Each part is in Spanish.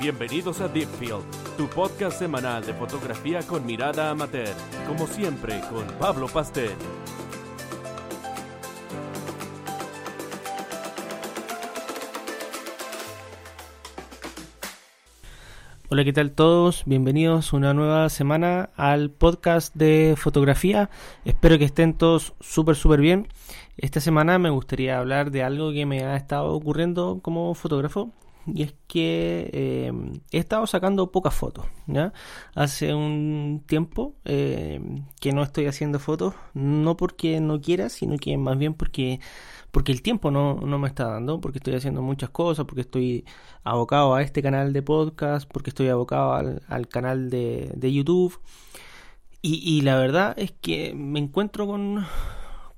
Bienvenidos a Deepfield, tu podcast semanal de fotografía con mirada amateur, como siempre con Pablo Pastel. Hola, ¿qué tal todos? Bienvenidos una nueva semana al podcast de fotografía. Espero que estén todos súper, súper bien. Esta semana me gustaría hablar de algo que me ha estado ocurriendo como fotógrafo. Y es que eh, he estado sacando pocas fotos. ¿ya? Hace un tiempo eh, que no estoy haciendo fotos, no porque no quiera, sino que más bien porque porque el tiempo no, no, me está dando, porque estoy haciendo muchas cosas, porque estoy abocado a este canal de podcast, porque estoy abocado al, al canal de, de YouTube. Y, y, la verdad es que me encuentro con,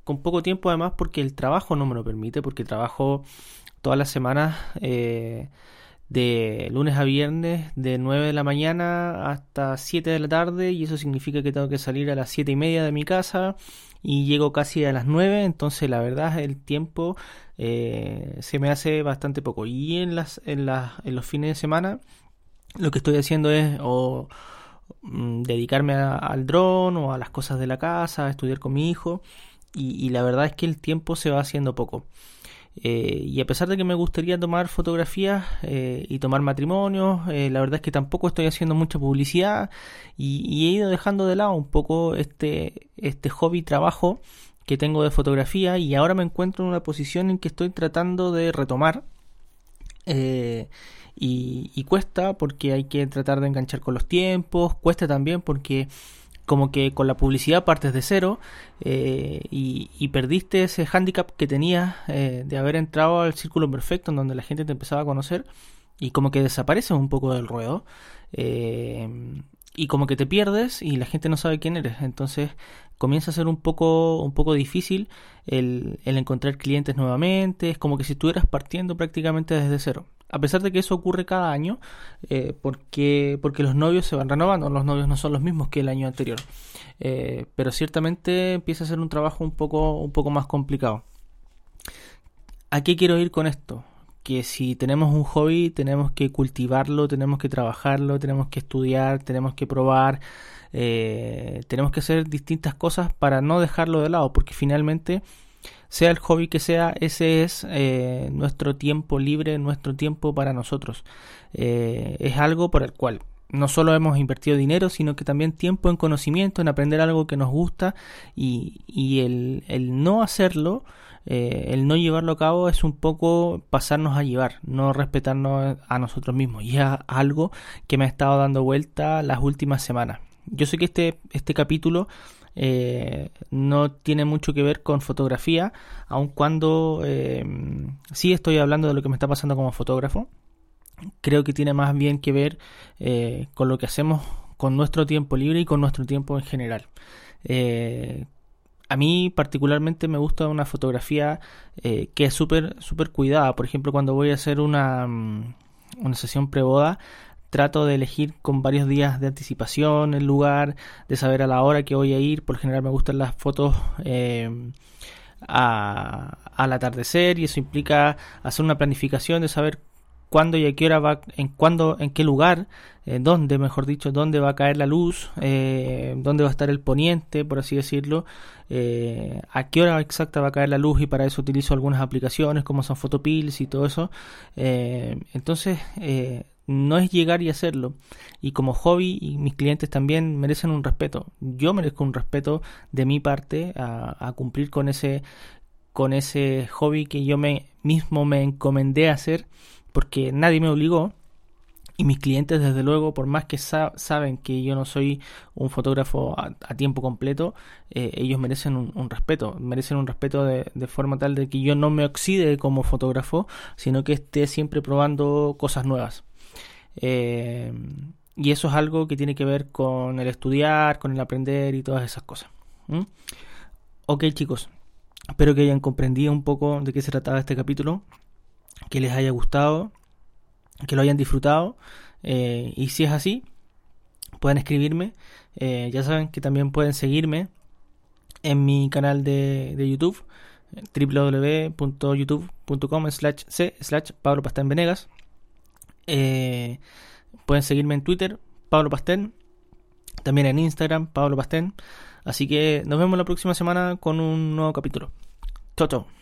con poco tiempo además porque el trabajo no me lo permite, porque trabajo todas las semanas eh, de lunes a viernes de 9 de la mañana hasta 7 de la tarde y eso significa que tengo que salir a las 7 y media de mi casa y llego casi a las 9, entonces la verdad el tiempo eh, se me hace bastante poco. Y en, las, en, las, en los fines de semana lo que estoy haciendo es o mm, dedicarme al dron o a las cosas de la casa, a estudiar con mi hijo y, y la verdad es que el tiempo se va haciendo poco. Eh, y a pesar de que me gustaría tomar fotografías eh, y tomar matrimonios, eh, la verdad es que tampoco estoy haciendo mucha publicidad y, he ido dejando de lado un poco este, este hobby trabajo que tengo de fotografía y ahora me encuentro en una posición en que estoy tratando de retomar. Y, y cuesta porque hay que tratar de enganchar con los tiempos, cuesta también porque como que con la publicidad partes de cero eh, y, y, perdiste ese handicap que tenías eh, de haber entrado al círculo perfecto en donde la gente te empezaba a conocer y como que desapareces un poco del ruedo eh, y como que te pierdes y la gente no sabe quién eres. Entonces comienza a ser un poco un poco difícil el, encontrar clientes nuevamente es como que si estuvieras partiendo prácticamente desde cero a pesar de que eso ocurre cada año, eh, porque, porque los novios se van renovando, los novios no son los mismos que el año anterior. Eh, pero ciertamente empieza a ser un trabajo un poco, un poco más complicado. ¿A qué quiero ir con esto? Que si tenemos un hobby tenemos que cultivarlo, tenemos que trabajarlo, tenemos que estudiar, tenemos que probar, eh, tenemos que hacer distintas cosas para no dejarlo de lado, porque finalmente sea el hobby que sea, ese es eh, nuestro tiempo libre, nuestro tiempo para nosotros. Eh, es algo por el cual no solo hemos invertido dinero, sino que también tiempo en conocimiento, en aprender algo que nos gusta y, y el, el, no hacerlo, eh, el no llevarlo a cabo es un poco pasarnos a llevar, no respetarnos a nosotros mismos. Y es algo que me ha estado dando vuelta las últimas semanas. Yo sé que este, este capítulo eh, no tiene mucho que ver con fotografía, aun cuando eh, sí estoy hablando de lo que me está pasando como fotógrafo. Creo que tiene más bien que ver eh, con lo que hacemos con nuestro tiempo libre y con nuestro tiempo en general. A mí particularmente me gusta una fotografía que es súper súper cuidada. Por ejemplo, cuando voy a hacer una, mm, una sesión preboda, trato de elegir con varios días de anticipación el lugar, de saber a la hora que voy a ir. Por general me gustan las fotos eh, a, al atardecer y eso implica hacer una planificación de saber cuándo y a qué hora va, en cuándo, en qué lugar, en dónde, mejor dicho, dónde va a caer la luz, eh, dónde va a estar el poniente, por así decirlo, eh, a qué hora exacta va a caer la luz y para eso utilizo algunas aplicaciones como son Photopills y todo eso. Eh, entonces, eh, no es llegar y hacerlo. Y como hobby, y mis clientes también merecen un respeto. Yo merezco un respeto de mi parte a, cumplir con ese, con ese hobby que yo me mismo me encomendé a hacer porque nadie me obligó. Y mis clientes, desde luego, por más que sa saben que yo no soy un fotógrafo a, tiempo completo, eh, ellos merecen un, un, respeto. Merecen un respeto de, de, forma tal de que yo no me oxide como fotógrafo, sino que esté siempre probando cosas nuevas. Eh, y eso es algo que tiene que ver con el estudiar, con el aprender y todas esas cosas. Ok chicos, espero que hayan comprendido un poco de qué se trataba este capítulo, que les haya gustado, que lo hayan disfrutado. Eh, y si es así, pueden escribirme. Eh, ya saben que también pueden seguirme en mi canal de, YouTube www.youtube.com slash c slash Pablo Venegas Eh, pueden seguirme en Twitter, Pablo Pastén. También en Instagram, Pablo Pastén. Así que nos vemos la próxima semana con un nuevo capítulo. Chao, chao.